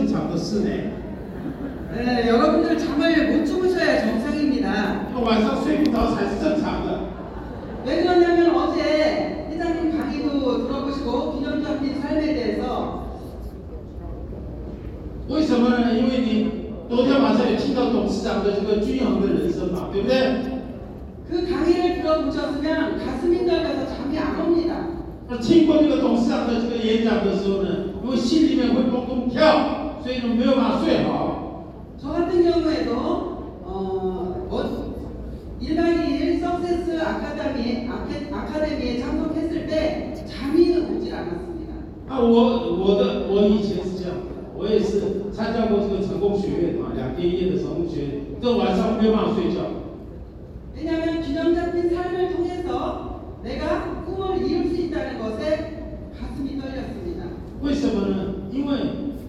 正常的事呢。 네, 여러분들 잠을 못 주무셔야 정상입니다. 晚上睡不着才是正常的。 왜 그러냐면 어제 회장님 강의도 들어보시고 균형 잡힌 삶에 대해서 为什么呢？因为你昨天晚上也听到董事长的这个均衡的人生嘛，对不对？ 그 강의를 들어보셨으면 가슴이 떨려서 잠이 안 옵니다. 那听过这个董事长的这个演讲的时候呢，因为心里面会蹦蹦跳， 所以呢没有办法睡好。 저 같은 경우에도 어, 어, 1박 2일 석세스 아카데미, 아케, 아카데미에 참석했을 때 잠이 오질 않았습니다. 那我我的我以前是这样的，我也是参加过这个成功学院啊，两天一夜的成功学院，这晚上没有办法睡觉。 왜냐하면 균형 잡힌 삶을 통해서 내가 꿈을 이룰 수 있다는 것에 가슴이 떨렸습니다. 为什么呢？因为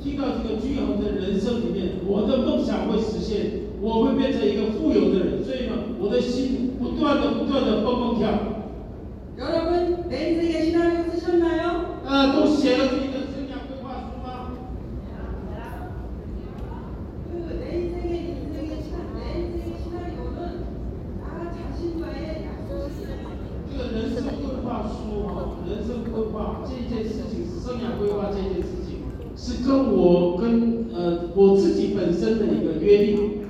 听到这个均衡的人生里面，我的梦想会实现，我会变成一个富有的人，所以呢，我的心不断的不断的蹦蹦跳。 여러분 내 인생의 시나리오 쓰셨나요? 呃，都写了 跟我跟呃我自己本身的一个约定。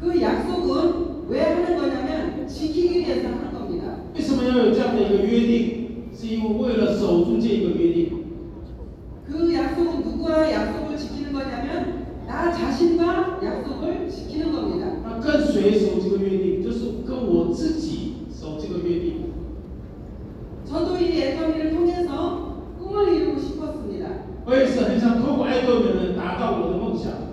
그 약속은 왜 하는 거냐면 지키기 위해서 하는 겁니다. 为什么要有这样的一个约定？是因为为了守住这个约定。 그 약속은 누구와 약속을 지키는 거냐면 나 자신과 약속을 지키는 겁니다. 那跟谁守这个约定？就是跟我自己守这个约定。 저도 이 애터미를 통해서 我也是很想通过爱豆的人达到我的梦想。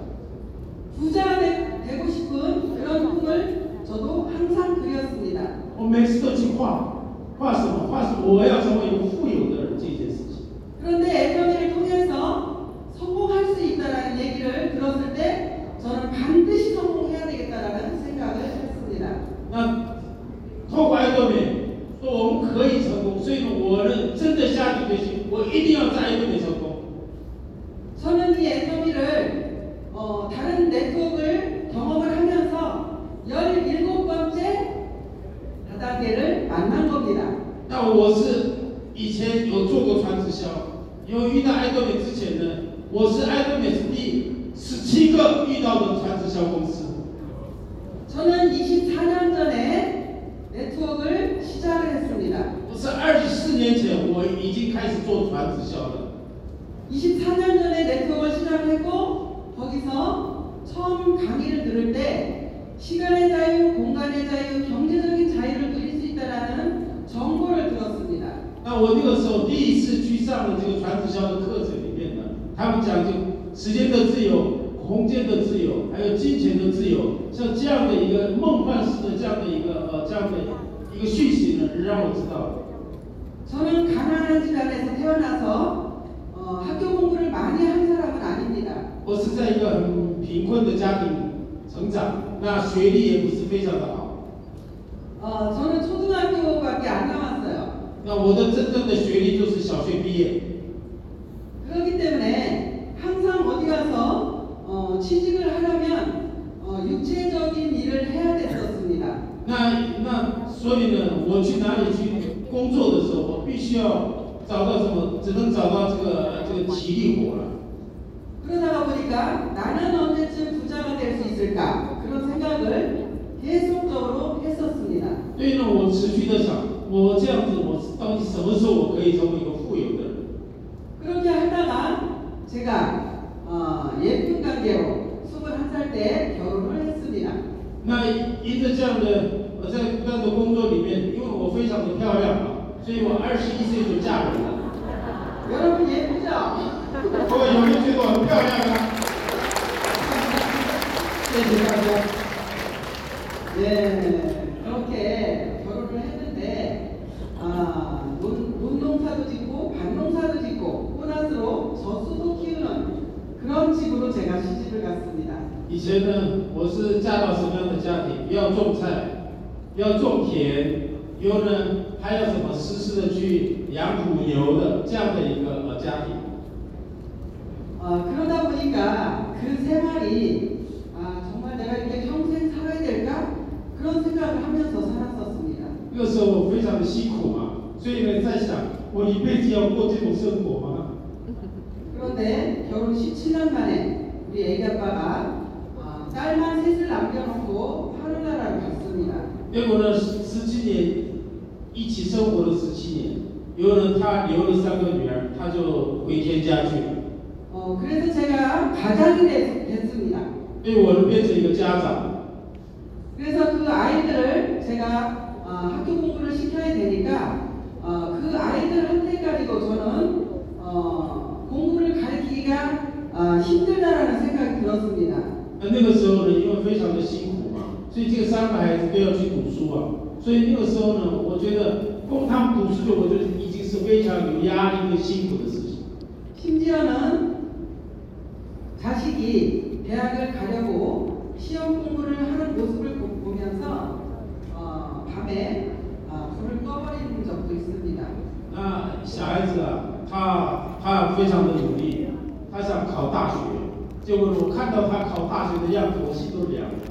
那我的真正的学历就是小学毕业。 그렇기 때문에 항상 어디 가서 어, 취직을 하려면 어, 육체적인 일을 해야 됐었습니다. 那那所以呢，我去哪里去工作的时候，我必须要找到什么，只能找到这个这个体力活了。 그러다가 보니까 나는 언제쯤 부자가 될 수 있을까 그런 생각을 계속적으로 했었습니다. 所以呢，我持续的想，我这样子，我 到底什么时候我可以成为一个富有的人？ 그렇게 하다가 제가 어, 예쁜 관계로 21살 때 결혼을 했습니다. 那因着这样的，我在不断的工作里面，因为我非常的漂亮嘛，所以我二十一岁就嫁人了。 여러분 예쁘죠? 各位有没有觉得我很漂亮啊？ 要种田，又呢还要什么实时的去养母牛的这样的一个呃家庭。 어, 그러다 보니까 제가 그 생활이 아, 정말 내가 이렇게 평생 살아야 될까? 그런 생각을 하면서 살았었습니다. 那个时候我非常的辛苦嘛，所以呢在想，我一辈子要过这种生活吗？ 그런데 결혼 17년 만에 우리 애기 아빠가 아, 딸만 셋을 남겨놓고 하늘나라를 갔습니다. 结果呢，十十七年一起生活了十七年，有了他留了三个女儿，他就回天家去了， 어, 그래서 제가 가장이 됐, 됐습니다. 所以我呢变成一个家长。 그래서 그 아이들을 제가 아, 학교 공부를 시켜야 되니까 어, 그 아이들한테까지도 저는 어, 공부를 가르치기가 아, 힘들다라는 생각이 들었습니다. 那那个时候呢，因为非常的辛苦嘛， 所以这个三个孩子都要去读书啊，所以那个时候呢，我觉得供他们读书，就我觉得已经是非常有压力跟辛苦的事情。 심지어는 자식이 대학을 가려고 시험 공부를 하는 모습을 보- 보면서 어, 밤에 어, 불을 꺼버리는 적도 있습니다. 那小孩子啊，他他非常的努力，他想考大学，结果呢，我看到他考大学的样子，我心都凉了。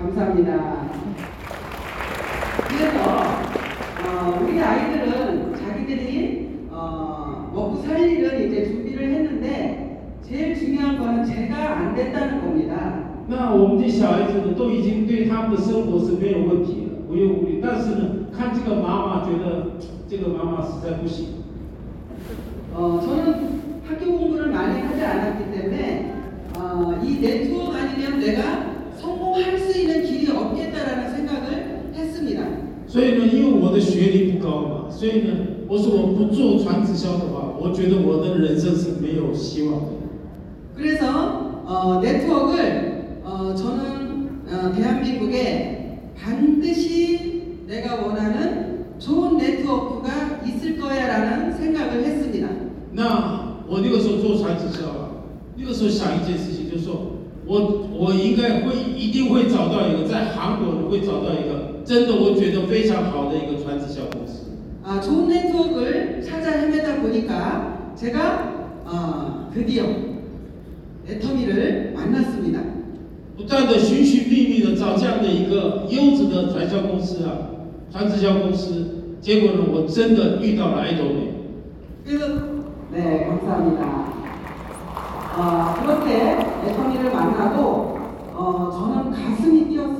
감사합니다. 그래서 어, 우리 아이들은 자기들이 어, 먹고 살 일은 이제 준비를 했는데 제일 중요한 거는 제가 안 됐다는 겁니다. 那我们这小孩子呢，都已经对他们的生活是没有问题了，无忧无虑。但是呢，看这个妈妈觉得这个妈妈实在不行。 어, 저는 학교 공부를 많이 하지 않았기 때문에 어, 이 네트워크 아니면 내가 所以呢，因为我的学历不高嘛，所以呢，我说我不做传直销的话，我觉得我的人生是没有希望的。 그래서 어, 네트워크를 어, 저는 어, 대한민국에 반드시 내가 원하는 좋은 네트워크가 있을 거야라는 생각을 했습니다. 那我那个时候做传直销啊，那个时候想一件事情，就是说我我应该会一定会找到一个在韩国呢会找到一个 真的我觉得非常好的一个传直销公司。 아, 좋은 네트워크를 찾아 헤매다 보니까 제가 어, 드디어 애터미를 만났습니다. 不断的寻寻觅觅的找这样的一个优质的传销公司啊，传直销公司，结果呢，我真的遇到了爱多美。 그래서 네 감사합니다. 어, 그렇게 애터미를 만나고 어, 저는 가슴이 뛰었습니다.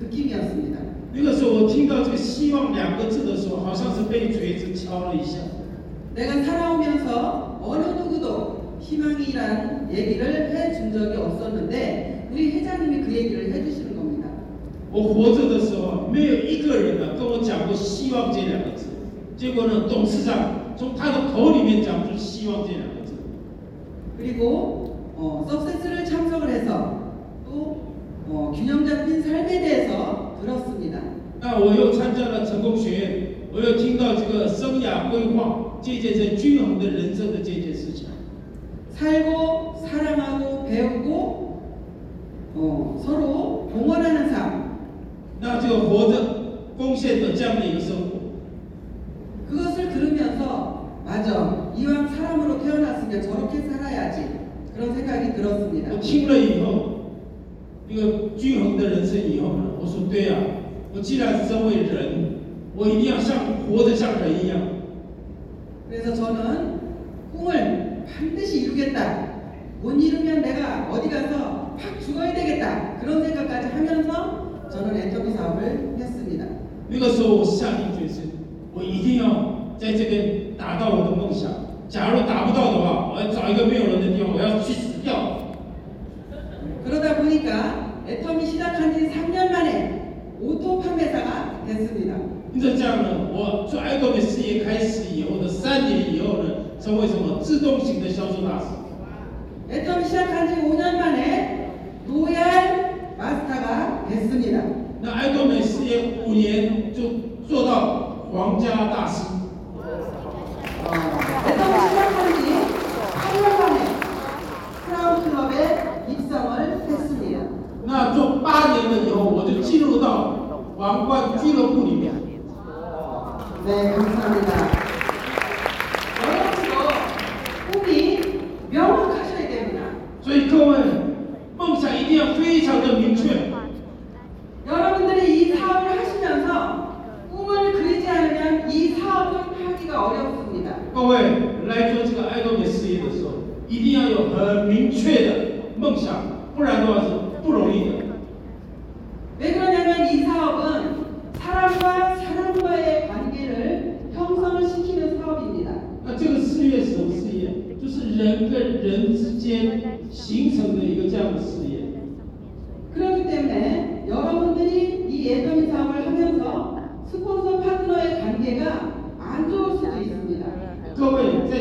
느낌이었습니다. 那个时候，我听到这个“希望”两个字的时候，好像是被锤子敲了一下。 내가 살아오면서 어느 누구도 희망이라는 얘기를 해준 적이 없었는데 우리 회장님이 그 얘기를 해주시는 겁니다. 我活着的时候，没有一个人呢跟我讲过“希望”这两个字。结果呢，董事长从他的口里面讲出“希望”这两个字。 그리고 어, 석세스를 참석을 해서 또 어, 균형 잡힌 삶에 대해서 들었습니다. 那我又参加了成功学院，我又听到这个生涯规划这件事均衡的人生的这件事情。 살고 사랑하고 배우고 어, 서로 동원하는 삶 那这个活着贡献的这样的一个生活， 그것을 들으면서 맞아 이왕 사람으로 태어났으면 저렇게 살아야지 그런 생각이 들었습니다. 我听了以后， 一个均衡的人生以后呢，我说对呀、我既然是身为人，我一定要像活得像人一样。 그래서 저는 꿈을 반드시 이루겠다. 못 이루면 내가 어디 가서 확 죽어야 되겠다. 그런 생각까지 하면서 저는 엔터비 사업을 했습니다. 那个时候我下定决心，我一定要在这边达到我的梦想。假如达不到的话，我要找一个没有人的地方，我要去死掉。 그러다 보니까 애터미 시작한 지 3년 만에 오토 판매사가 됐습니다. 因着这样呢，我做爱多美事业开始以后的三年以后呢，成为什么自动型的销售大师。 애터미 시작한 지 5년 만에 로얄 마스터가 됐습니다. 那爱多美事业五年就做到皇家大师。 어, 애터미 시작한 지 8년 만에 크라운 클럽에 입성을 했습니다. 那做八年了以后，我就进入到皇冠俱乐部里面。 네, 감사합니다.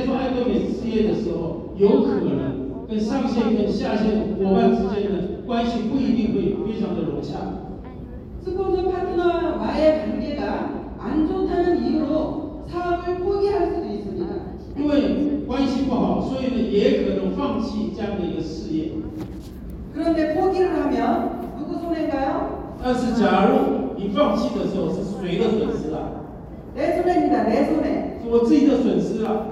在做爱多美事业的时候，有可能跟上线跟下线伙伴之间的关系不一定会非常的融洽。 스폰서 파트너와의 관계가 안 좋다는 이유로 사업을 포기할 수도 있습니다. 因为关系不好，所以呢也可能放弃这样的一个事业。 그런데 포기를 하면 누구 손해인가요? 但是假如你放弃的时候是谁的损失啊？ 내 손해입니다. 내 손해. 是我自己的损失啊！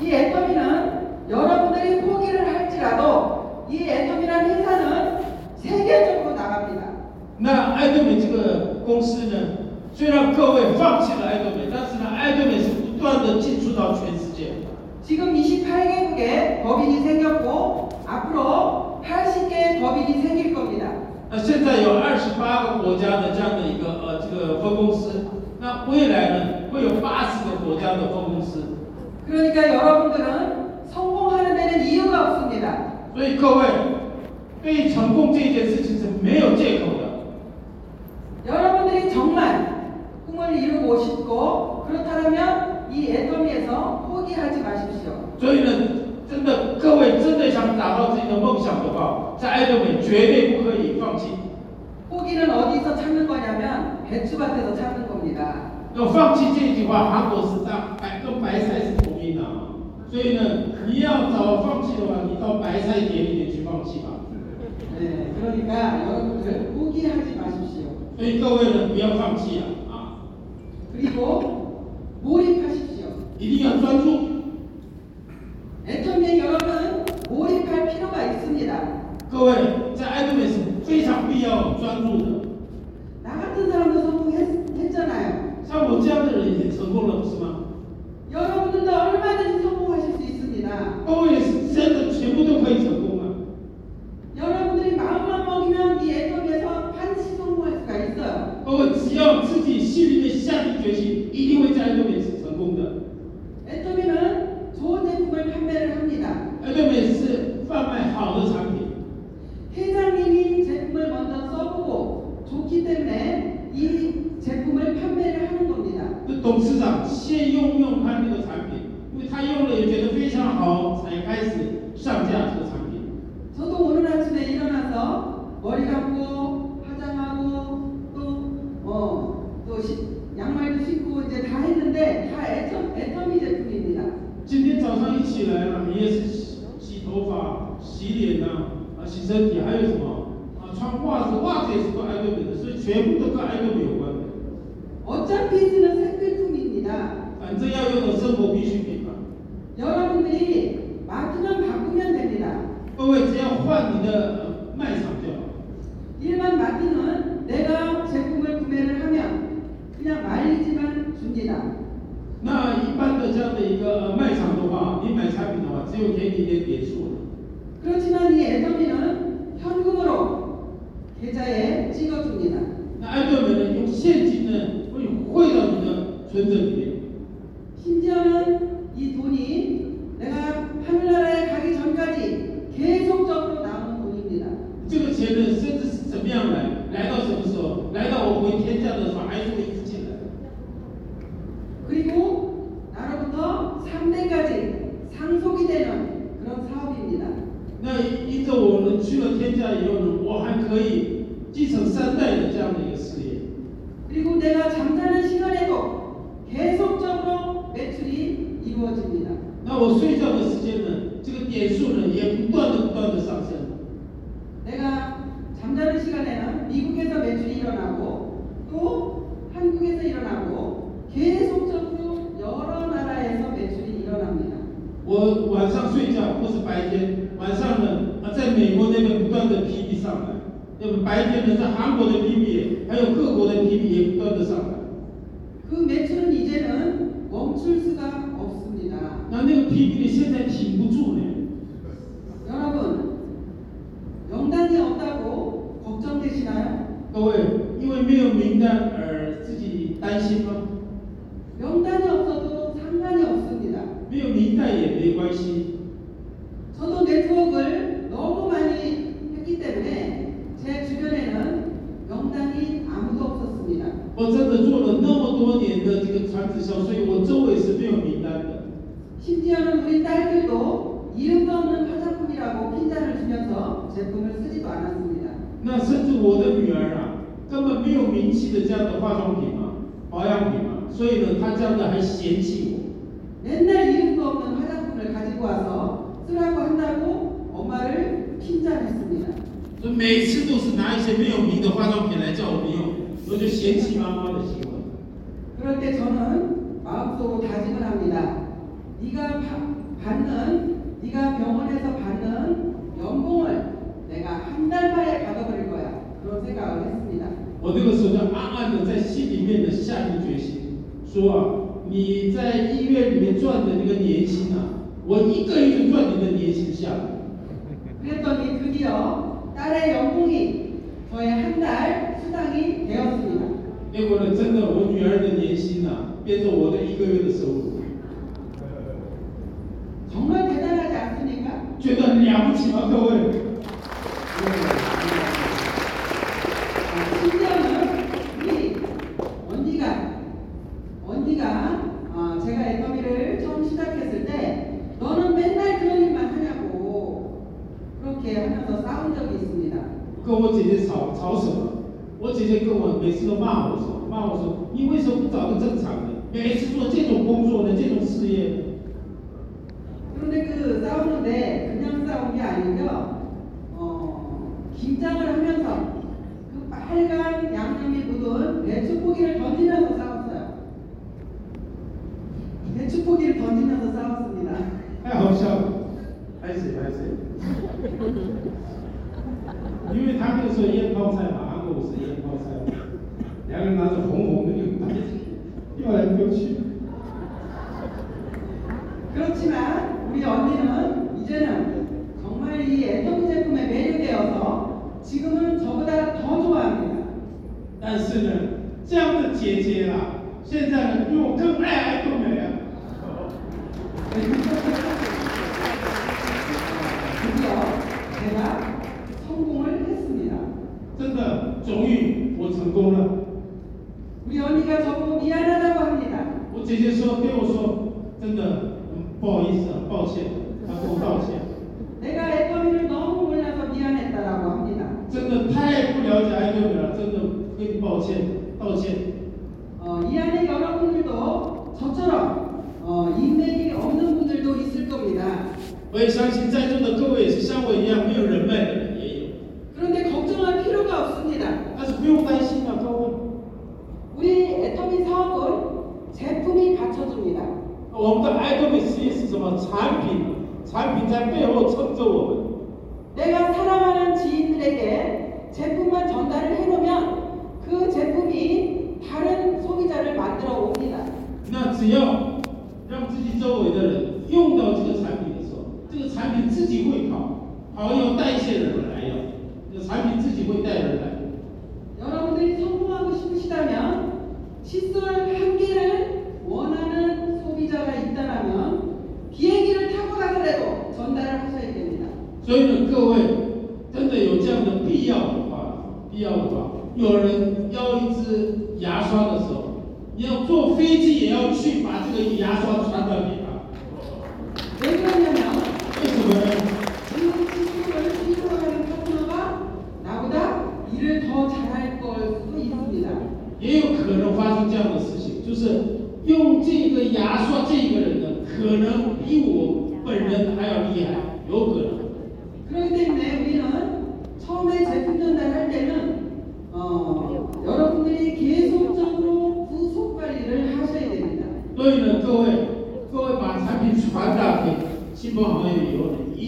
이 애터미는 여러분들이 포기를 할지라도 이 애터미라는 회사는 세계적으로 나갑니다. 那爱多美这个公司呢，虽然各位放弃了爱多美，但是呢，爱多美是不断的进出到全世界。 지금 28개국에 법인이 생겼고 앞으로 80개의 법인이 생길 겁니다. 那现在有二十八个国家的这样的一个呃这个分公司，那未来呢会有八十个国家的分公司。 그러니까 여러분들은 성공하는 데는 이유가 없습니다. 所以各位对成功这件事情是没有借口的。 여러분들이 정말 꿈을 이루고 싶고 그렇다면 이 애터미에서 포기하지 마십시오. 所以呢，真的各位真的想达到自己的梦想的话，在爱多美绝对不可以放弃。 포기는 어디서 찾는 거냐면 배추밭에서 찾는 겁니다. 要放弃这一句话，韩国是大白跟白菜是同音的啊。 所以呢，你要找放弃的话，你到白菜田里面去放弃吧。 네, 그러니까 여러분들 포기하지 마십시오. 所以各位呢，不要放弃啊啊， 그리고 몰입하십시오. 一定要专注。 애터미에 여러분 몰입할 필요가 있습니다. 各位在爱多美是非常必要专注的。 나 같은 사람도 성공했잖아요. 像我这样的人也成功了，不是吗？ 여러분들도 얼마든지 성공 呢？always 全部都可以成。 来到我回天家的时候，还是会一直进来。 그리고 나로부터 3대까지 상속이 되는 그런 사업입니다. 那依着我们去了天家以后呢，我还可以继承三代的这样的一个事业。 그리고 내가 잠자는 시간에도 계속적으로 매출이 이루어집니다. 那我睡觉的时间呢，这个点数呢也不断的不断的上升。 那么白天呢在韩国的 PB，还有各国的 PB 也不断的上来。 그 매출은 이제는 멈출 수가 없습니다. 那那个 PB 呢现在挺不住呢。 没有名气的这样的化妆品嘛、保养品嘛，所以呢，她这样的还嫌弃我。 맨날 이름도 없는 화장품을 가지고 와서 쓰라고 한다고 엄마를 핀잔했습니다. 所以每次都是拿一些没有名的化妆品来叫我们用，我就嫌弃妈妈的行为。 그럴 때 저는 마음속으로 다짐을 합니다. 네가 바- 받는 네가 병원에서 받는 연봉을 내가 한 달 만에 받아버릴 거야. 그런 생각을 했습니다. 我那个时候就暗暗的在心里面的下定决心，说啊，你在医院里面赚的那个年薪啊，我一个月就赚你的年薪下来。 그랬더니 드디어 딸의 연봉이 저의 한 달 수당이 되었습니다. 结果呢，真的我女儿的年薪啊，变成我的一个月的收入， 정말 대단하지 않습니까? 觉得很了不起吗？各位？ 这些跟我每次都骂我说，骂我说，你为什么不找个正常的？每次做这种工作的，这种事业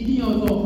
Nhiều!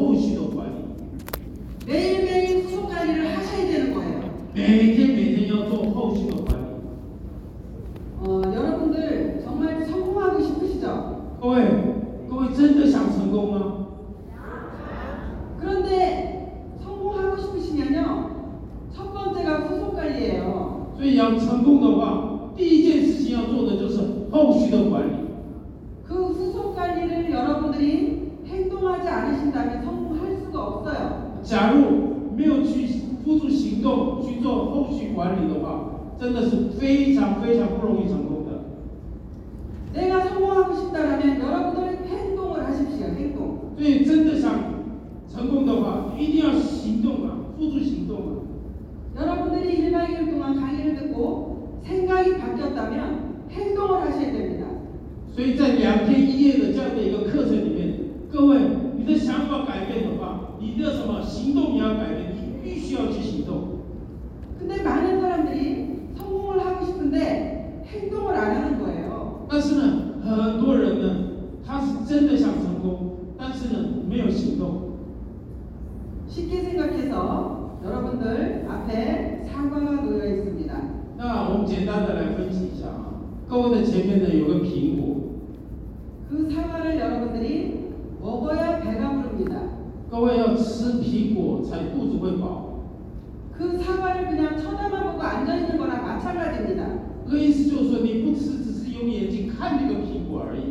你不吃只是用眼睛看这个苹果而已。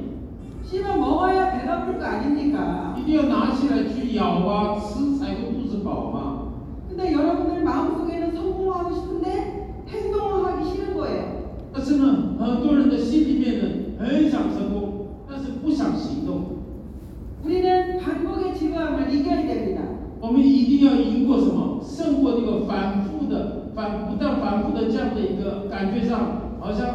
一定要拿起来去咬啊吃才会肚子饱嘛。但是呢很多人的心里面呢很想成功但是不想行动。我们一定要赢过什么？胜过这个反复的反不断反复的这样的一个感觉上好像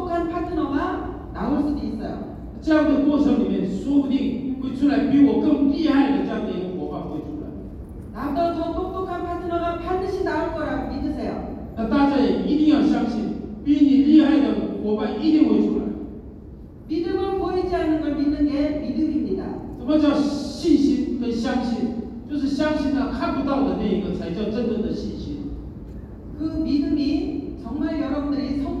나올 수도 있어요. 这样的过程里面，说不定会出来比我更厉害的这样的一个伙伴会出来。 나보다 더 똑똑한 파트너가 반드시 나올 거라고 믿으세요. 那大家也一定要相信，比你厉害的伙伴一定会出来。 믿음은 보이지 않는 걸 믿는 게 믿음입니다. 什么叫信心跟相信？就是相信那看不到的那一个才叫真正的信心。그 믿음이 정말 여러분들이 성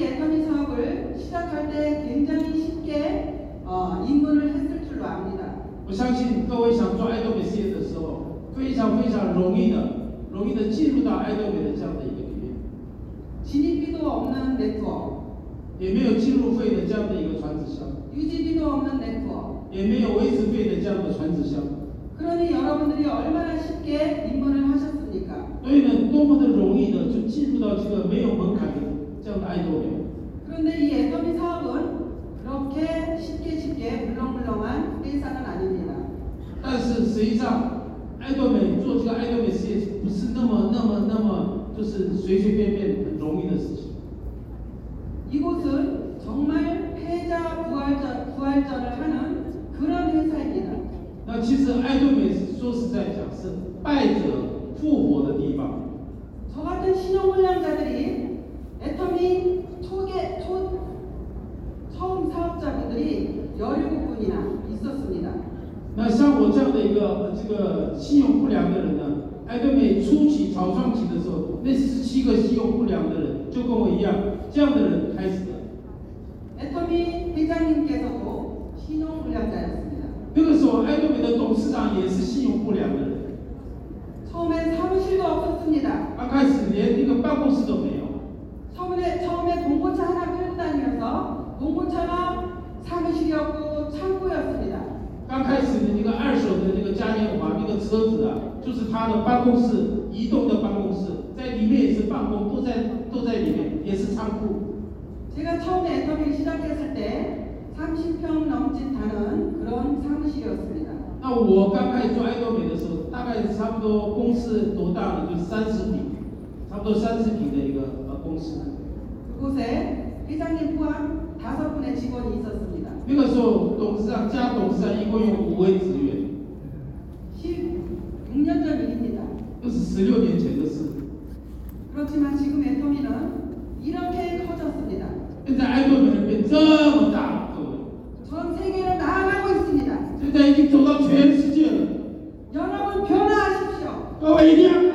이 애터미 사업을 시작할 때 굉장히 쉽게 어, 입문을 했을 줄로 압니다. 我相信各位想做爱多美事业的时候，非常非常容易的，容易的进入到爱多美的这样的一个里面， 진입비도 없는 네트워크, 也没有进入费的这样的一个传直销， 유지비도 없는 네트워크. 也没有维持费的这样的传直销。 그러니 여러분들이 얼마나 쉽게 입문을 하셨습니까? 所以呢，多么的容易的就进入到这个没有门槛的 这样的爱多美。 그런데 이 애터미 사업은 그렇게 쉽게 쉽게 물렁물렁한 회사는 아닙니다. 但是实际上，爱多美做这个爱多美事业不是那么那么那么就是随随便便很容易的事情。 이곳은 정말 패자 부활전, 부활전을 하는 그런 회사입니다. 那其实爱多美说实在讲是败者复活的地方。 저 같은 신용불량자들이 애터미 초계 초 처음 사업자분들이 17분이나 있었습니다. 那像我这样的一个呃这个信用不良的人呢，爱多美初期草创期的时候，那十七个信用不良的人就跟我一样，这样的人开始的。 애터미 회장님께서도 신용불량자였습니다. 那个时候，爱多美的董事长也是信用不良的人， 처음엔 사무실도 없었습니다. 刚开始连那个办公室都没有。 처음에 처음에 봉고차 하나 끌고 다니면서 봉고차가 사무실이었고 창고였습니다. 刚开始的那个二手的那个嘉年华那个车子啊，就是他的办公室，移动的办公室，在里面也是办公，都在都在里面，也是仓库。 제가 처음에 애터미를 시작했을 때 30평 넘짓 하는 그런 사무실이었습니다. 那我刚开始做爱多美的时候，大概差不多公司多大呢？就是三十平，差不多三十平的一个 呃公司。 그곳에 회장님 포함 다섯 분의 직원이 있었습니다. 那个时候董事长加董事长一共有五位职员， 16년 전 일입니다. 那是十六年前的事。 그렇지만 지금 애터미는 이렇게 커졌습니다. 现在爱多美人变这么大了，各位， 전 세계로 나아가고 있습니다. 现在已经走到全世界了。 여러분 변화하십시오. 各位一定要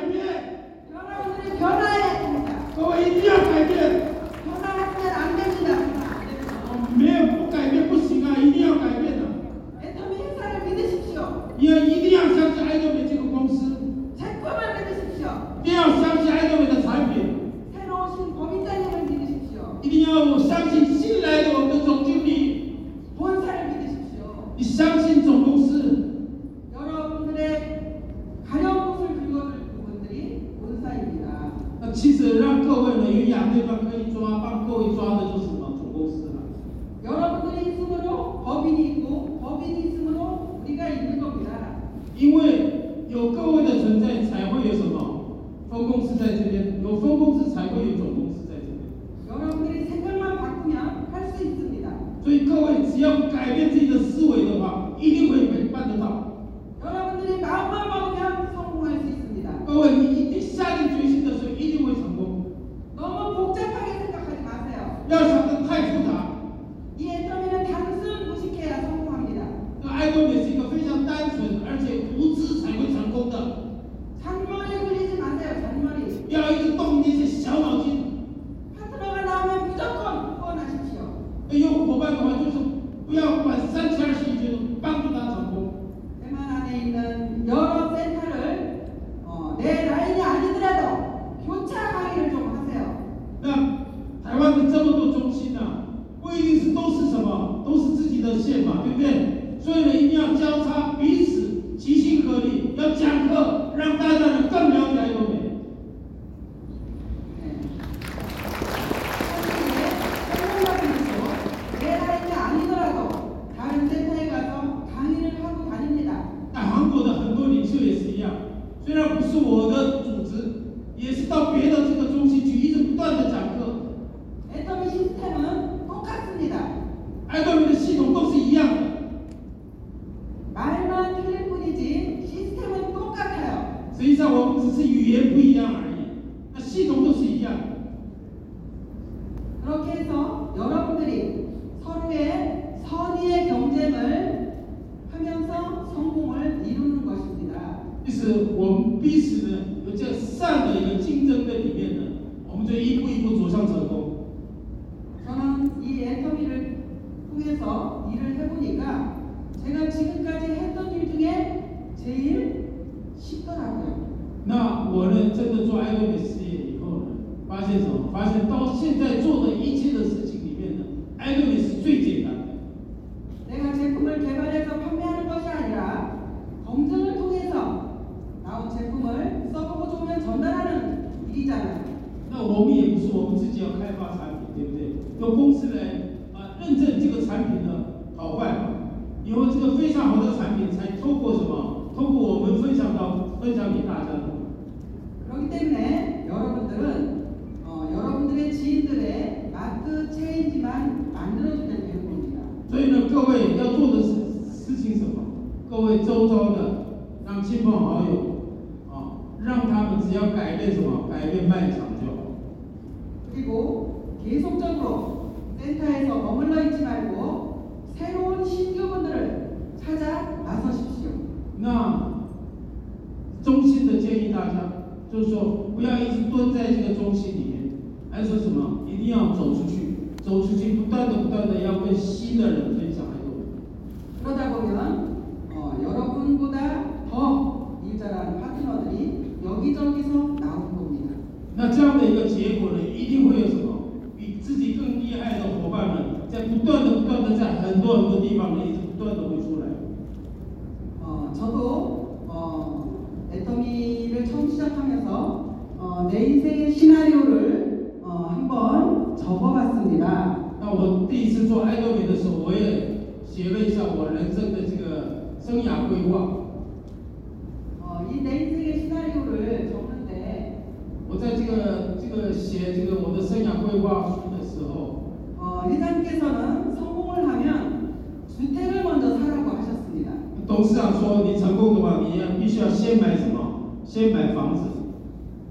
出去，不断的不断的要跟新的人分享爱多美。 그러다 보면 어, 여러분보다 더 일자라는 파트너들이 여기저기서 나오는 겁니다. 那这样的一个结果呢，一定会有什么？比自己更厉害的伙伴们，在不断的、不断的在很多很多地方呢，一直不断的会出来。 어, 저도 어, 애터미를 처음 시작하면서 어, 내 인생의 시나리오를 어, 한번 적어봤습니다. 那我第一次做爱多美的时候，我也写了一下我人生的这个生涯规划。 어, 이 내 인생의 시나리오를 적는데 我在这个这个写这个我的生涯规划书的时候， 어, 회장께서는 성공을 하면 주택을 먼저 사라고 하셨습니다. 董事长说你成功的话，你要必须要先买什么？先买房子。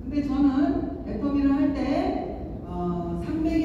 근데 저는 애터미를 할 때 어, 300에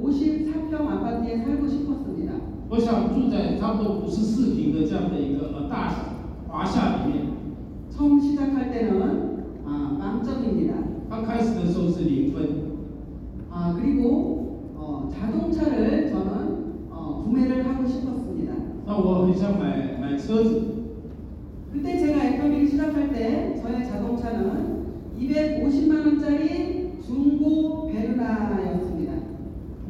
54평 아파트에 살고 싶었습니다. 我想住在差不多五十四平的这样的一个呃大华夏里面。 처음 시작할 때는 아, 빵점입니다. 刚开始的时候是零分， 아, 그리고 어, 자동차를 저는 어, 구매를 하고 싶었습니다. 那我很想买买车子。 그때 제가 애터미를 시작할 때 저의 자동차는 250만 원짜리 중고 베르나였습니다.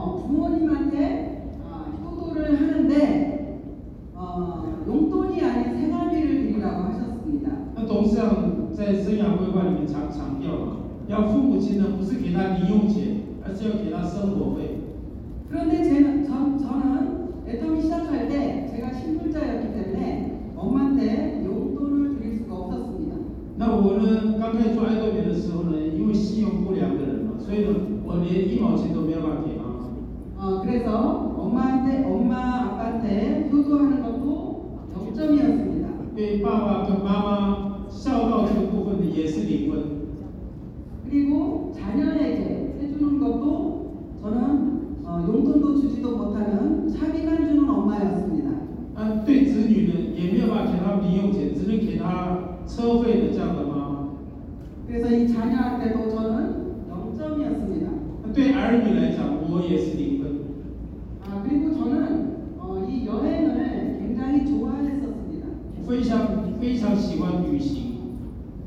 어, 부모님한테 아, 효도를 하는데 어, 용돈이 아닌 생활비를 드리라고 하셨습니다. 那董事长在生涯规划里面常强调嘛， 要父母亲呢不是给他零用钱，而是要给他生活费。 그런데 제, 저, 저는 애터미 시작할 때 제가 신불자였기 때문에 엄마한테 용돈을 드릴 수가 없었습니다. 那我呢，刚开始做爱多美的时候呢，因为信用不良的人嘛，所以呢，我连一毛钱都没有办法给妈妈。 어, 그래서 엄마한테 엄마 아빠한테 효도하는 것도 0점이었습니다. 对爸爸跟妈妈孝道这个部分呢，也是零分。 그리고 자녀에게 해주는 것도 저는 어, 용돈도 주지도 못하는 차비만 주는 엄마였습니다. 啊，对子女呢，也没有办法给他们零用钱，只能给他车费的这样的妈妈。 그래서 이 자녀한테도 저는 0점이었습니다. 那对儿女来讲，我也是零 非常喜欢旅行，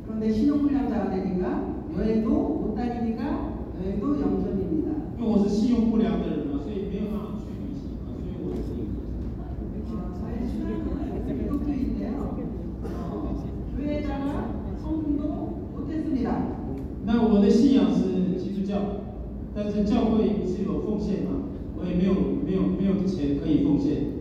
그런데 신용불량자가 되니까 여행도 못 다니니까 여행도 0점입니다. 因为我是信用不良的人嘛，所以没有办法去旅行嘛，所以我是零分。 저의 신앙은 기독교인데요. 어, 교회에다가 성공도 못했습니다. 那我的信仰是基督教，但是教会不是有奉献嘛，我也没有没有没有钱可以奉献。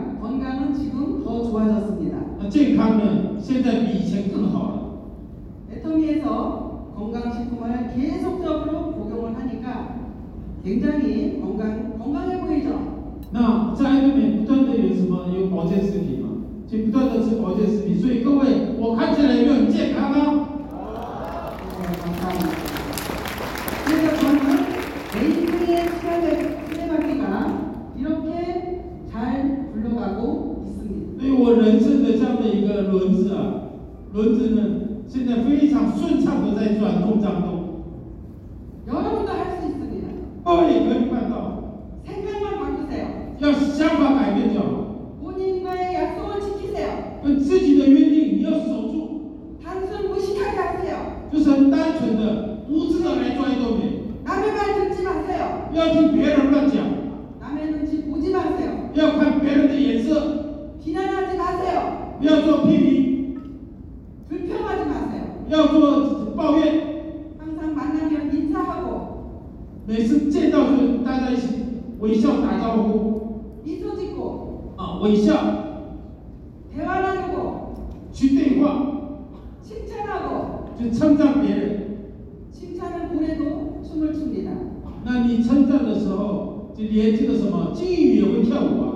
건강은 지금 더 좋아졌습니다. 那健康呢，现在比以前更好了。 애터미에서 건강식품을 계속적으로 복용을 하니까 굉장히 건강 건강해 보이죠. 那在爱多美不断的有什么有保健食品嘛，就不断的吃保健食品，所以各位，我看起来有没有很健康啊？ 轮子呢现在非常顺畅的在转动当中， 여러분도 할 수 있습니다. 各位也可以办到。 생각만 바꾸세요. 要想法改变就好， 칭찬하고 去称赞别人。 칭찬을 보내도 춤을 춥니다. 那你称赞的时候，就连这个什么金鱼也会跳舞啊。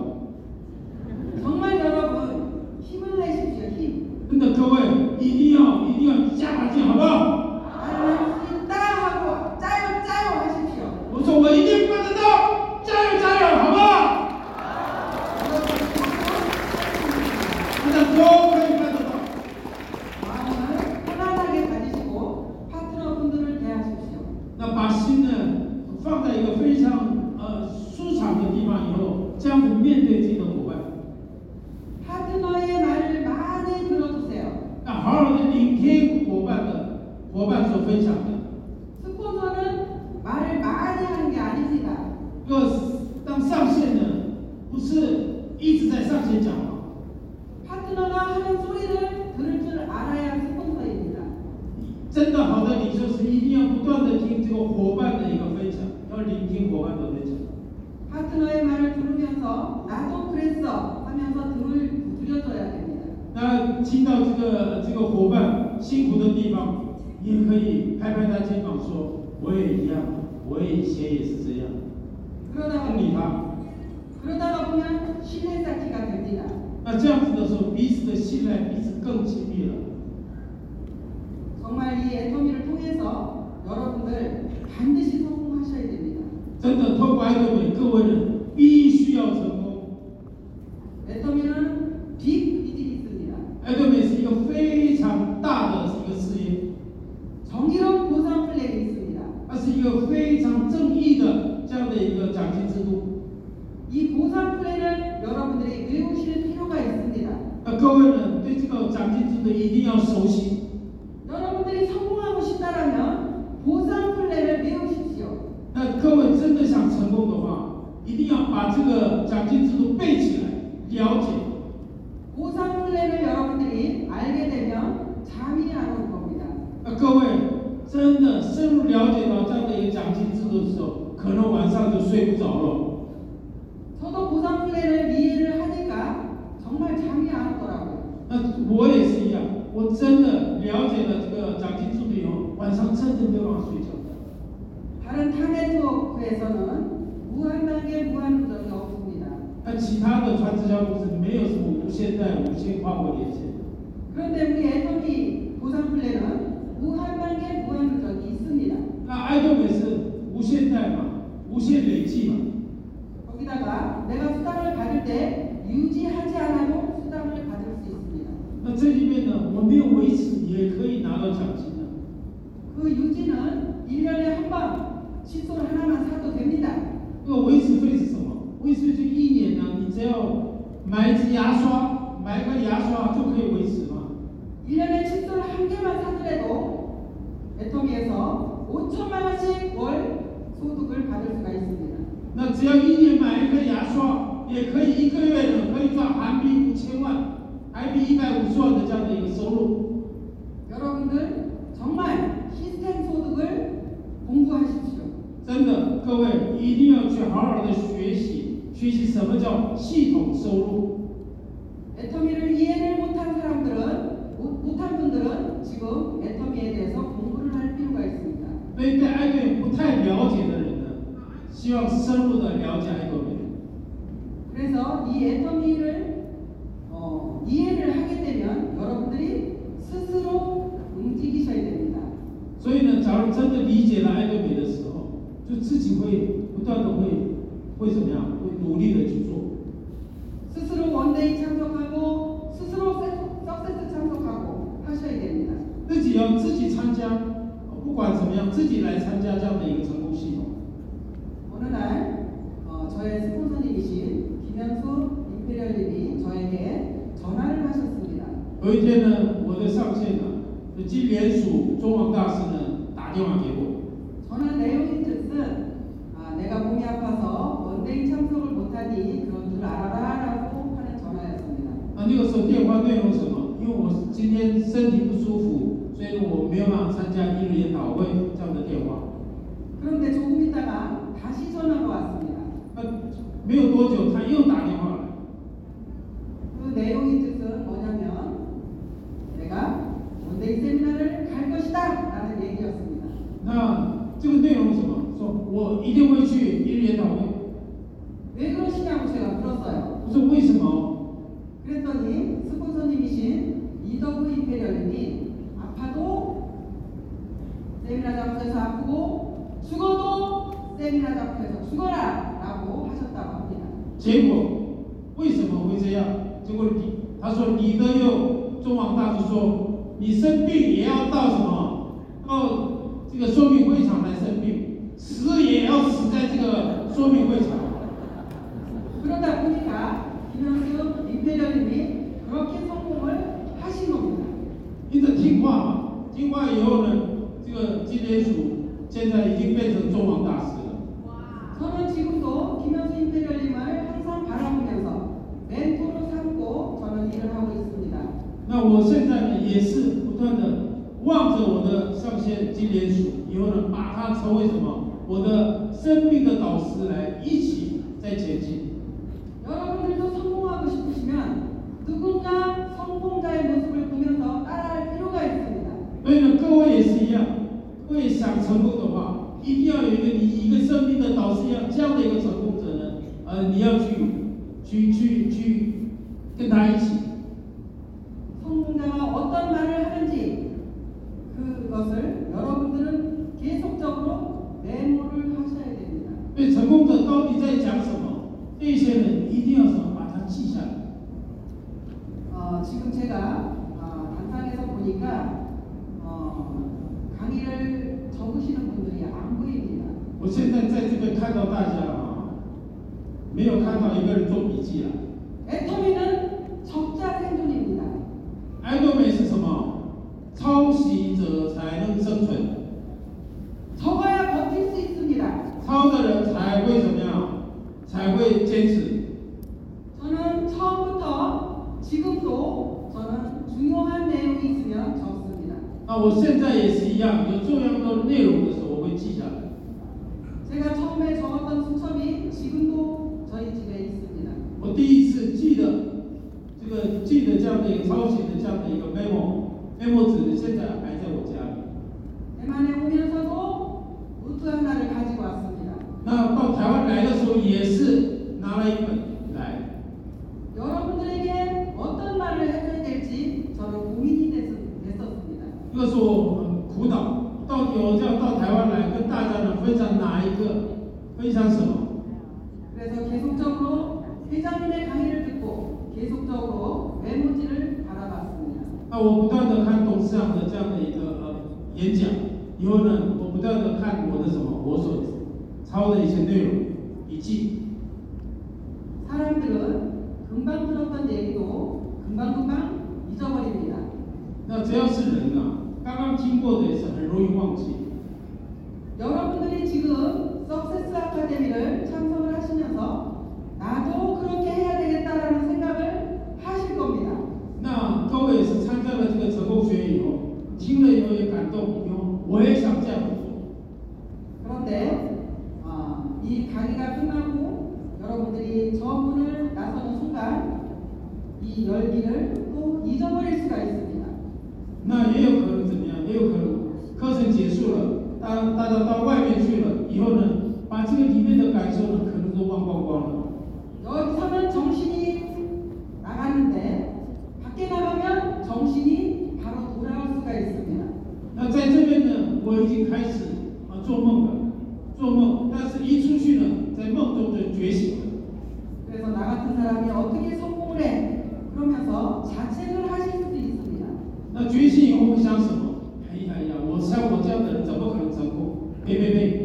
个非常正义的这样的一个奖金制度。 이 보상 플랜을 여러분들이 외우실 필요가 있습니다. 那各位呢，对这个奖金制度一定要熟悉。 여러분들이 성공하고 싶다라면 보상 플랜을 외우십시오. 那各位真的想成功的话，一定要把这个奖金制度背起来，了解。 보상 플랜을 여러분들이 알게 되면 잠이 안 올 겁니다. 那各位真的深入了解到 这样的一个奖金制度的时候，可能晚上就睡不着了。 저도 보상 플랜을 이해를 하니까 정말 잠이 안 오더라고요. 那我也是一样，我真的了解了这个奖金制度以后，晚上真的没有办法睡觉。 다른 타 네트워크에서는 무한 단계 무한 누적이 없습니다. 那其他的传直销公司没有什么无限带、无限跨国连线。 그런데 우리 애터미 보상 플랜은 무한 단계 무한 누적이 있습니다. 那爱多美是无限带嘛，无限累计嘛。 거기다가 내가 수당을 받을 때 유지하지 않아도 수당을 받을 수 있습니다. 那这里面呢，我没有维持也可以拿到奖金的。 그 유지는 1년에 한 번 칫솔 하나만 사도 됩니다. 这个维持费是什么？维持费就一年呢，你只要买一支牙刷，买一个牙刷就可以维持嘛。 1년에 칫솔 한 개만 사더라도 애터미에서 5천만 원씩 월 소득을 받을 수가 있습니다. 那只要一年买一颗牙刷，也可以一个月呢可以赚韩币五千万，韩币一百五十万的这样的一个收入。 여러분들 정말 시스템 소득을 공부하십시오. 真的，各位一定要去好好的学习，学习什么叫系统收入。 애터미를 希望深入的了解爱多美。 그래서 이 애터미를 어, 이해를 하게 되면 여러분들이 스스로 움직이셔야 됩니다. 所以呢，假如真的理解了爱多美的时候，就自己会不断的会会怎么样？会努力的去做。 스스로 원데이 참석하고 스스로 세- 석세스 참석하고 하셔야 己要自己参加，呃不管怎么样，自己来参加这样的一个 金联署中王大师呢打电话给我， 전화 내용인 뜻은 아, 내가 몸이 아파서 원데이 참석을 못하니 그런 줄 알아라라고 하는 전화였습니다. 那那个时候电话内容是什么？因为我今天身体不舒服，所以我没有办法参加一日研讨会这样的电话。 그런데 조금 있다가 다시 전화 结果为什么会这样？结果你他说你的又中王大师说你生病也要到什么？到这个说明会场来生病，死也要死在这个说明会场。 그러다 보니까 김현수 임페리얼님이 그렇게 성공을 하신 겁니다. 因此听话嘛，听话以后呢，这个金莲署现在已经变成中王大师 我现在呢，也是不断的望着我的上线金莲署，以后呢，把它成为什么？我的生命的导师来一起在前进。 여러분들도 성공하고 싶으시면 누군가 성공자의 모습을 보면서 따라할 필요가 있습니다. 所以呢，各位也是一样，各位想成功的话，一定要有一个你一个生命的导师一样这样的一个成功者呢，呃，你要去去去去跟他一起。 됩니다. 所以成功者到底在讲什么？这些人一定要什么把它记下来。 어, 지금 제가 어, 단상에서 보니까 어, 강의를 적으시는 분들이 안 보입니다. 我现在在这边看到大家啊，没有看到一个人做笔记了。 애터미는 적자 생존입니다. 爱多美是什么？抄袭者才能生存， 我现在也是一样，有重要的内容的时候，我会记下来。 제가 처음에 적었던 수첩이 지금도 저희 집에 있습니다. 我第一次记得这个记得这样的一个抄袭的这样的一个 memo memo 纸呢，现在还在我家里。 대만에 오면서도 노트 하나를 가지고 왔습니다. 那到台湾来的时候，也是拿了一本 个，分享什么？ 그래서 계속적으로 회장님의 강의를 듣고 계속적으로 메모지를 받아봤습니다. 那我不断的看董事长的这样的一个呃演讲，以后呢，我不断的看我的什么，我所抄的一些内容笔记。 사람들은 금방 들었던 얘기도 금방금방 잊어버립니다. 那只要是人啊，刚刚听过的也是很容易忘记。 석세스 아카데미를 참석을 하시면서 나도 그렇게 해야 되겠다라는 생각을 하실 겁니다. 那各位也是参加了这个成功学以后，听了以后也感动，以后我也想这样做。 그런데 아, 이 강의가 끝나고 여러분들이 저 문을 나서는 순간 이 열기를 또 잊어버릴 수가 있습니다. 那也有可能怎么样？也有可能课程结束了，当大家到外面去了以后呢， 마지막 2m까지는 그런 것만 보고 하는 여기서는 정신이 나가는데 밖에 나가면 정신이 바로 돌아올 수가 있습니다. 那在这边呢，我已经开始做梦了，做梦，但是一出去呢，在梦中就觉醒了。 그래서 나 같은 사람이 어떻게 성공을 해? 그러면서 자책을 하실 수도 있습니다. 那觉醒以后会想什么？哎呀呀，我像我这样的人怎么可能成功？别别别！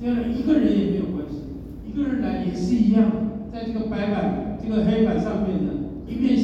这样一个人也没有关系，一个人来也是一样，在这个白板、这个黑板上面呢，一面。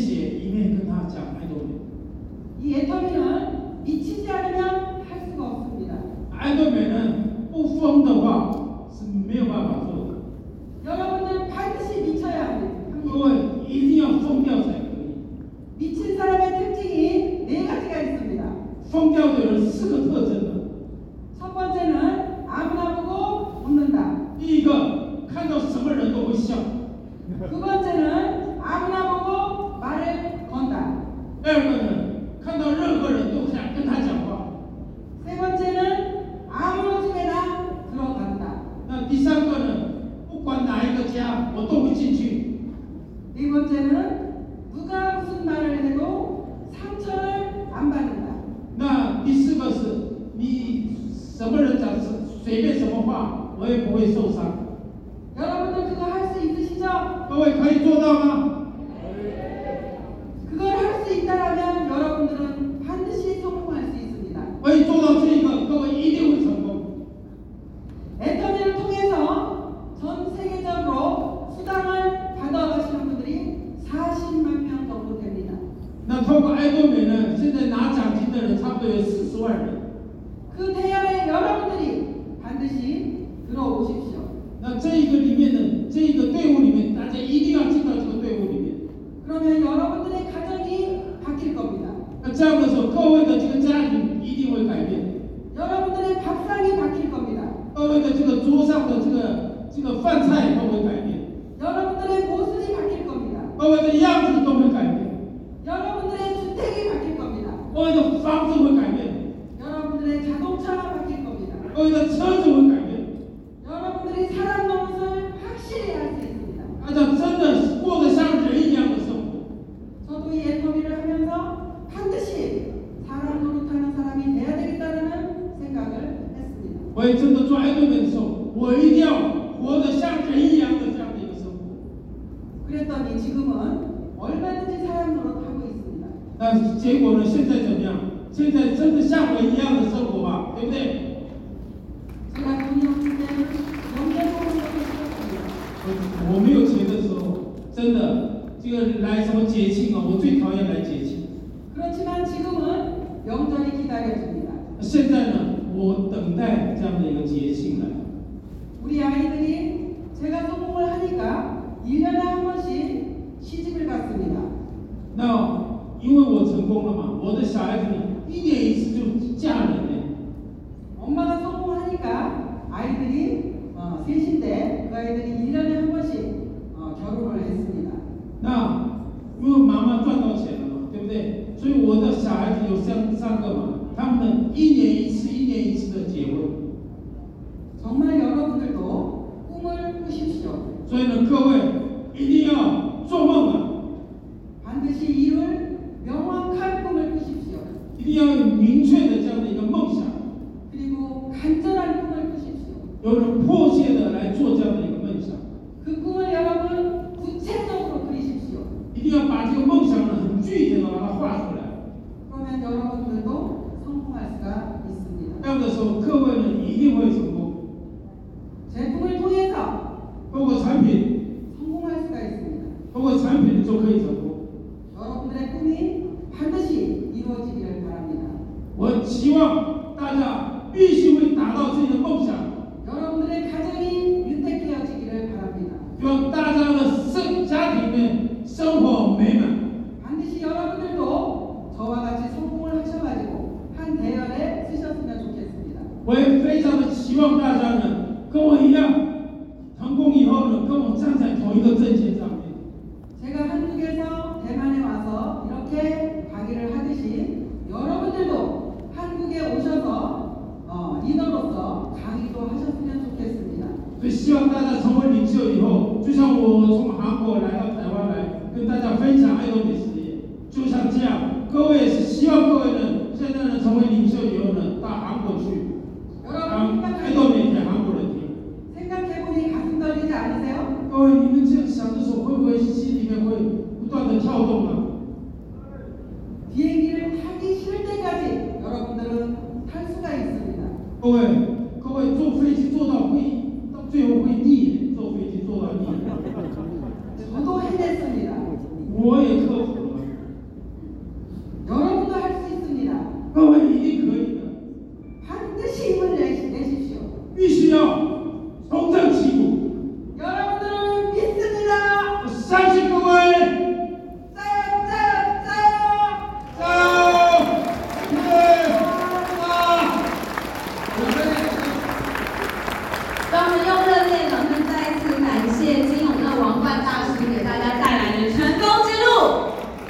就可以走